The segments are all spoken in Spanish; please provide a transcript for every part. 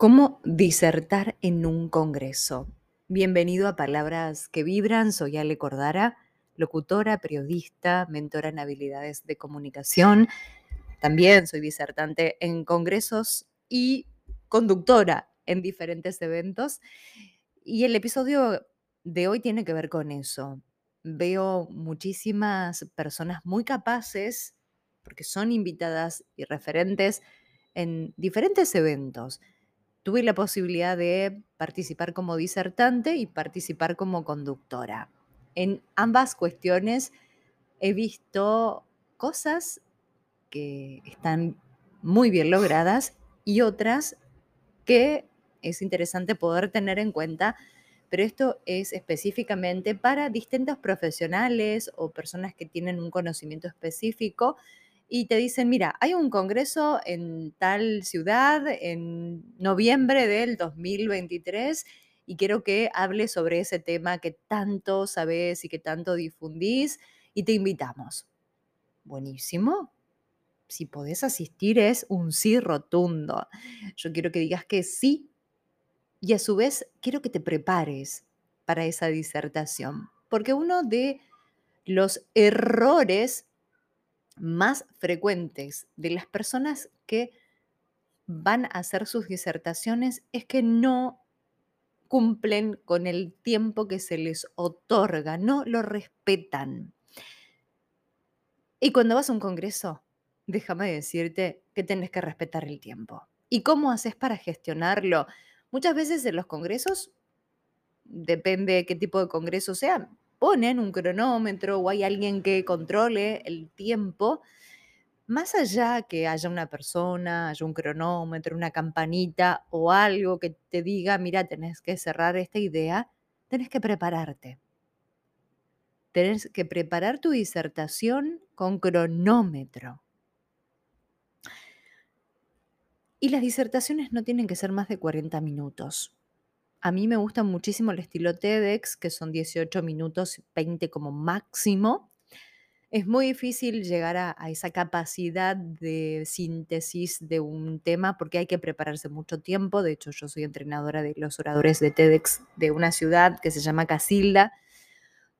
¿Cómo disertar en un congreso? Bienvenido a Palabras que Vibran. Soy Ale Cordara, locutora, periodista, mentora en habilidades de comunicación. También soy disertante en congresos y conductora en diferentes eventos. Y el episodio de hoy tiene que ver con eso. Veo muchísimas personas muy capaces, porque son invitadas y referentes en diferentes eventos tuve la posibilidad de participar como disertante y participar como conductora. En ambas cuestiones he visto cosas que están muy bien logradas y otras que es interesante poder tener en cuenta, pero esto es específicamente para distintos profesionales o personas que tienen un conocimiento específico y te dicen, mira, hay un congreso en tal ciudad en noviembre del 2023 y quiero que hables sobre ese tema que tanto sabes y que tanto difundís y te invitamos. Buenísimo. Si podés asistir es un sí rotundo. Yo quiero que digas que sí y a su vez quiero que te prepares para esa disertación, porque uno de los errores más frecuentes de las personas que van a hacer sus disertaciones es que no cumplen con el tiempo que se les otorga, no lo respetan. Y cuando vas a un congreso, déjame decirte que tienes que respetar el tiempo. ¿Y cómo haces para gestionarlo? Muchas veces en los congresos, depende de qué tipo de congreso sea, ponen un cronómetro o hay alguien que controle el tiempo, más allá que haya una persona, haya un cronómetro, una campanita o algo que te diga, mira, tenés que cerrar esta idea, tenés que prepararte. Tenés que preparar tu disertación con cronómetro. Y las disertaciones no tienen que ser más de 40 minutos. A mí me gusta muchísimo el estilo TEDx, que son 18 minutos, 20 como máximo. Es muy difícil llegar a, esa capacidad de síntesis de un tema porque hay que prepararse mucho tiempo. De hecho, yo soy entrenadora de los oradores de TEDx de una ciudad que se llama Casilda.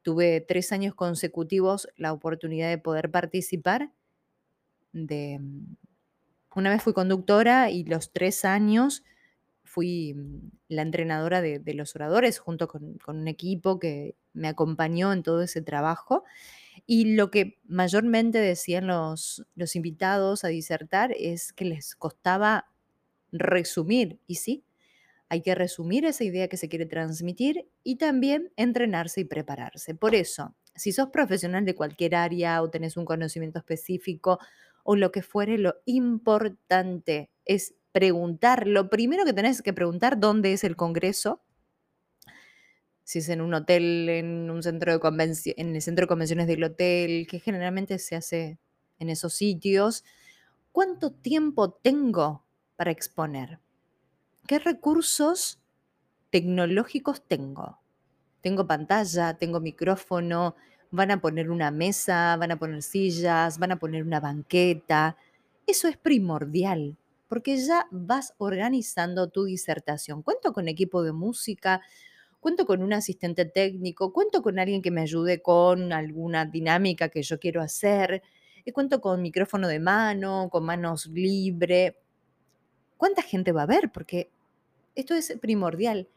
Tuve tres años consecutivos la oportunidad de poder participar. De, mm, una vez fui conductora y los tres años fui mm, la entrenadora de, los oradores junto con, un equipo que me acompañó en todo ese trabajo. Y lo que mayormente decían los, los invitados a disertar es que les costaba resumir. Y sí, hay que resumir esa idea que se quiere transmitir y también entrenarse y prepararse. Por eso, si sos profesional de cualquier área o tenés un conocimiento específico o lo que fuere, lo importante es preguntar, lo primero que tenés que preguntar, ¿dónde es el Congreso? Si es en un hotel, en un centro de en el centro de convenciones del hotel, que generalmente se hace en esos sitios. ¿Cuánto tiempo tengo para exponer? ¿Qué recursos tecnológicos tengo? Tengo pantalla, tengo micrófono, van a poner una mesa, van a poner sillas, van a poner una banqueta. Eso es primordial porque ya vas organizando tu disertación. Cuento con equipo de música, cuento con un asistente técnico, cuento con alguien que me ayude con alguna dinámica que yo quiero hacer, y cuento con micrófono de mano, con manos libre. ¿Cuánta gente va a ver? Porque esto es primordial.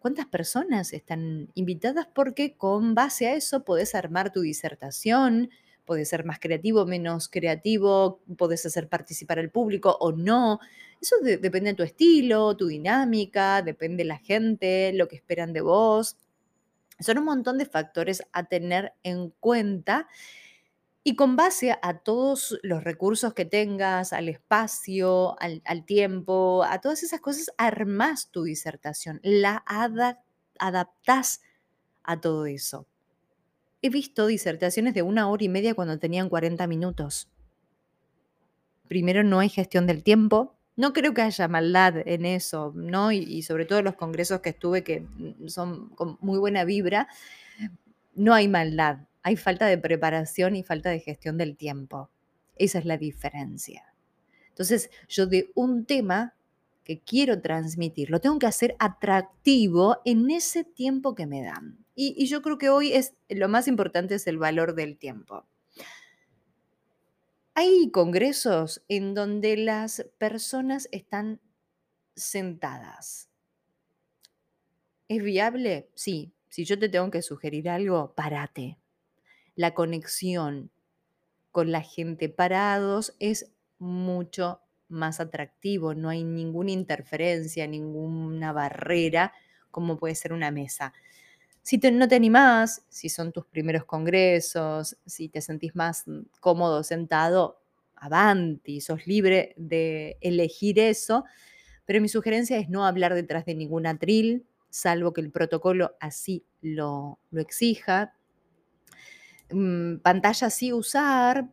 ¿Cuántas personas están invitadas? Porque con base a eso podés armar tu disertación, Puedes ser más creativo, menos creativo, puedes hacer participar al público o no. Eso depende de tu estilo, tu dinámica, depende de la gente, lo que esperan de vos. Son un montón de factores a tener en cuenta y con base a todos los recursos que tengas, al espacio, al, tiempo, a todas esas cosas, armás tu disertación, la adaptás a todo eso. He visto disertaciones de una hora y media cuando tenían 40 minutos. Primero, no hay gestión del tiempo. No creo que haya maldad en eso, ¿no? Y, sobre todo los congresos que estuve que son con muy buena vibra, no hay maldad. Hay falta de preparación y falta de gestión del tiempo. Esa es la diferencia. Entonces, yo de un tema que quiero transmitir, lo tengo que hacer atractivo en ese tiempo que me dan. Y, yo creo que hoy es lo más importante es el valor del tiempo. Hay congresos en donde las personas están sentadas. ¿Es viable? Sí. Si yo te tengo que sugerir algo, párate. La conexión con la gente parados es mucho más atractivo, no hay ninguna interferencia, ninguna barrera como puede ser una mesa. Si no te animás, si son tus primeros congresos, si te sentís más mm, cómodo sentado, avanti, sos libre de elegir eso, pero mi sugerencia es no hablar detrás de ningún atril, salvo que el protocolo así lo, lo exija. Mm, pantalla sí usar,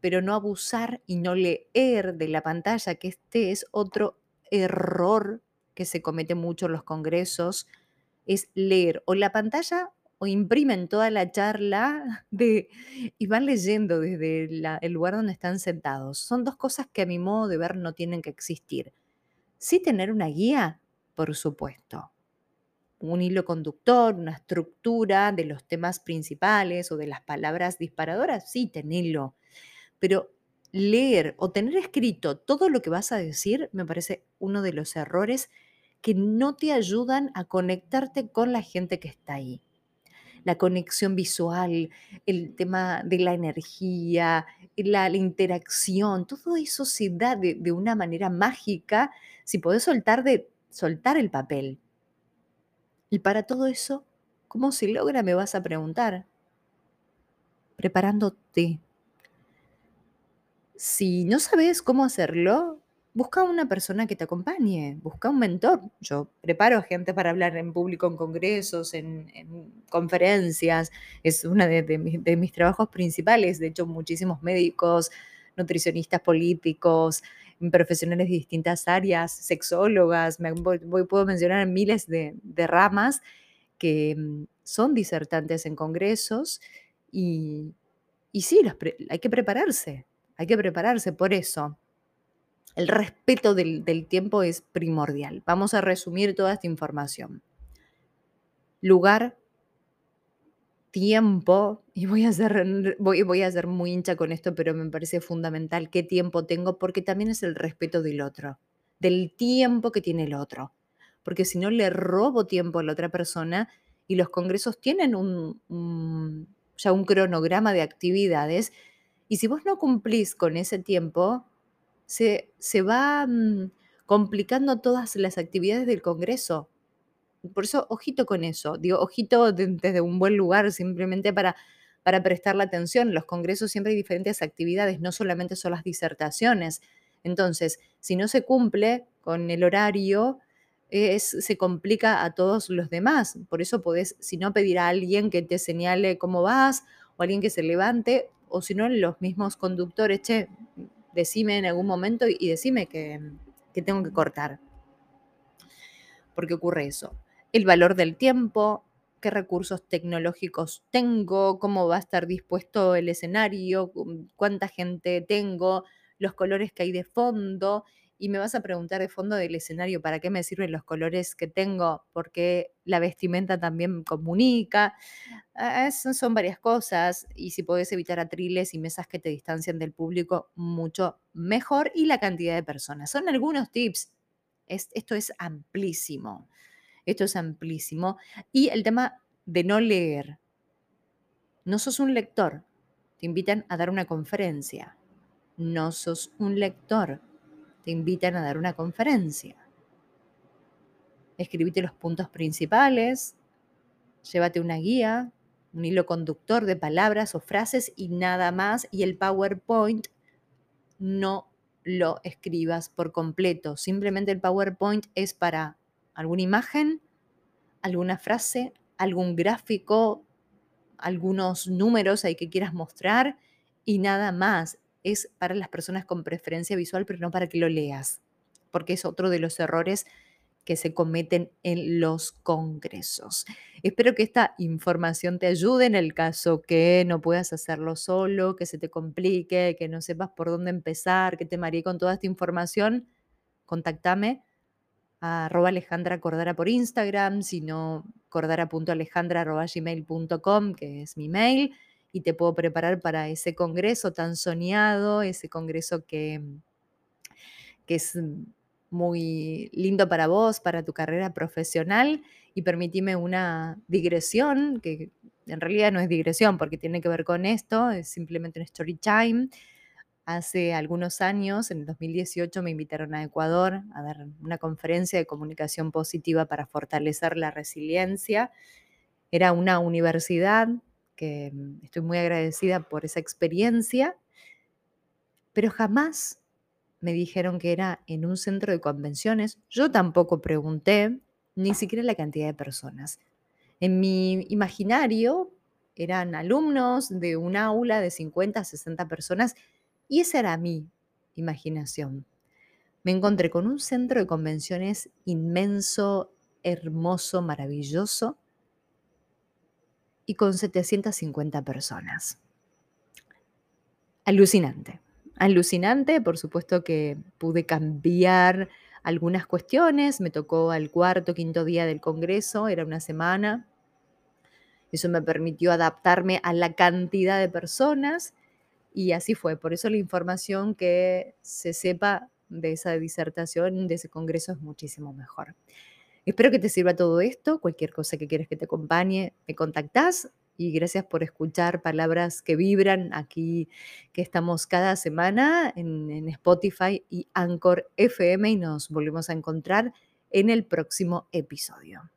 pero no abusar y no leer de la pantalla, que este es otro error que se comete mucho en los congresos, es leer o la pantalla o imprimen toda la charla de, y van leyendo desde el lugar donde están sentados. Son dos cosas que a mi modo de ver no tienen que existir. Sí tener una guía, por supuesto. Un hilo conductor, una estructura de los temas principales o de las palabras disparadoras, sí, tenerlo. Pero leer o tener escrito todo lo que vas a decir me parece uno de los errores que no te ayudan a conectarte con la gente que está ahí. La conexión visual, el tema de la energía, la, interacción, todo eso se da de, de, una manera mágica si podés soltar, de, soltar el papel. Y para todo eso, ¿cómo se logra? Me vas a preguntar. Preparándote. Si no sabes cómo hacerlo, busca una persona que te acompañe, busca un mentor. Yo preparo gente para hablar en público en congresos, en, conferencias, es uno de, mis trabajos principales. De hecho, muchísimos médicos, nutricionistas políticos, profesionales de distintas áreas, sexólogas, me, puedo mencionar miles de, ramas que mm, son disertantes en congresos y, sí, hay que prepararse, hay que prepararse por eso el respeto del, tiempo es primordial. Vamos a resumir toda esta información. Lugar, tiempo, y voy a, ser, voy, voy a muy hincha con esto, pero me parece fundamental qué tiempo tengo, porque también es el respeto del otro, del tiempo que tiene el otro. Porque si no le robo tiempo a la otra persona, y los congresos tienen un, ya un cronograma de actividades, y si vos no cumplís con ese tiempo, se, va mm, complicando todas las actividades del Congreso. Por eso, ojito con eso. Digo, ojito desde un buen lugar, simplemente para, para prestar la atención. En los congresos siempre hay diferentes actividades, no solamente son las disertaciones. Entonces, si no se cumple con el horario, se complica a todos los demás. Por eso podés, si no, pedir a alguien que te señale cómo vas, o alguien que se levante, o si no, los mismos conductores, che, decime en algún momento y, decime que, que tengo que cortar. Porque ocurre eso. El valor del tiempo, qué recursos tecnológicos tengo, cómo va a estar dispuesto el escenario, cuánta gente tengo, los colores que hay de fondo y me vas a preguntar de fondo del escenario para qué me sirven los colores que tengo, porque la vestimenta también comunica. Ah, son varias cosas y si podés evitar atriles y mesas que te distancian del público, mucho mejor. Y la cantidad de personas. Son algunos tips. esto es amplísimo. Esto es amplísimo. Y el tema de no leer. No sos un lector. Te invitan a dar una conferencia. No sos un lector te invitan a dar una conferencia. Escribite los puntos principales, llévate una guía, un hilo conductor de palabras o frases y nada más. Y el PowerPoint no lo escribas por completo. Simplemente el PowerPoint es para alguna imagen, alguna frase, algún gráfico, algunos números ahí que quieras mostrar y nada más es para las personas con preferencia visual, pero no para que lo leas, porque es otro de los errores que se cometen en los congresos. Espero que esta información te ayude en el caso que no puedas hacerlo solo, que se te complique, que no sepas por dónde empezar, que te mareé con toda esta información. Contactame a arroba Alejandra Cordara por Instagram, sino cordara.alejandra.gmail.com, que es mi mail, y te puedo preparar para ese congreso tan soñado, ese congreso que, que es muy lindo para vos, para tu carrera profesional, y permitime una digresión, que en realidad no es digresión porque tiene que ver con esto, es simplemente un story time. Hace algunos años, en el 2018, me invitaron a Ecuador a dar una conferencia de comunicación positiva para fortalecer la resiliencia. Era una universidad que mm, estoy muy agradecida por esa experiencia, pero jamás me dijeron que era en un centro de convenciones. Yo tampoco pregunté ni siquiera la cantidad de personas. En mi imaginario eran alumnos de un aula de 50 a 60 personas y esa era mi imaginación. Me encontré con un centro de convenciones inmenso, hermoso, maravilloso y con 750 personas. Alucinante alucinante, por supuesto que pude cambiar algunas cuestiones, me tocó al cuarto, quinto día del Congreso, era una semana, eso me permitió adaptarme a la cantidad de personas y así fue, por eso la información que se sepa de esa disertación, de ese Congreso es muchísimo mejor. Espero que te sirva todo esto. Cualquier cosa que quieras que te acompañe, me contactás y gracias por escuchar palabras que vibran aquí, que estamos cada semana en, Spotify y Anchor FM y nos volvemos a encontrar en el próximo episodio.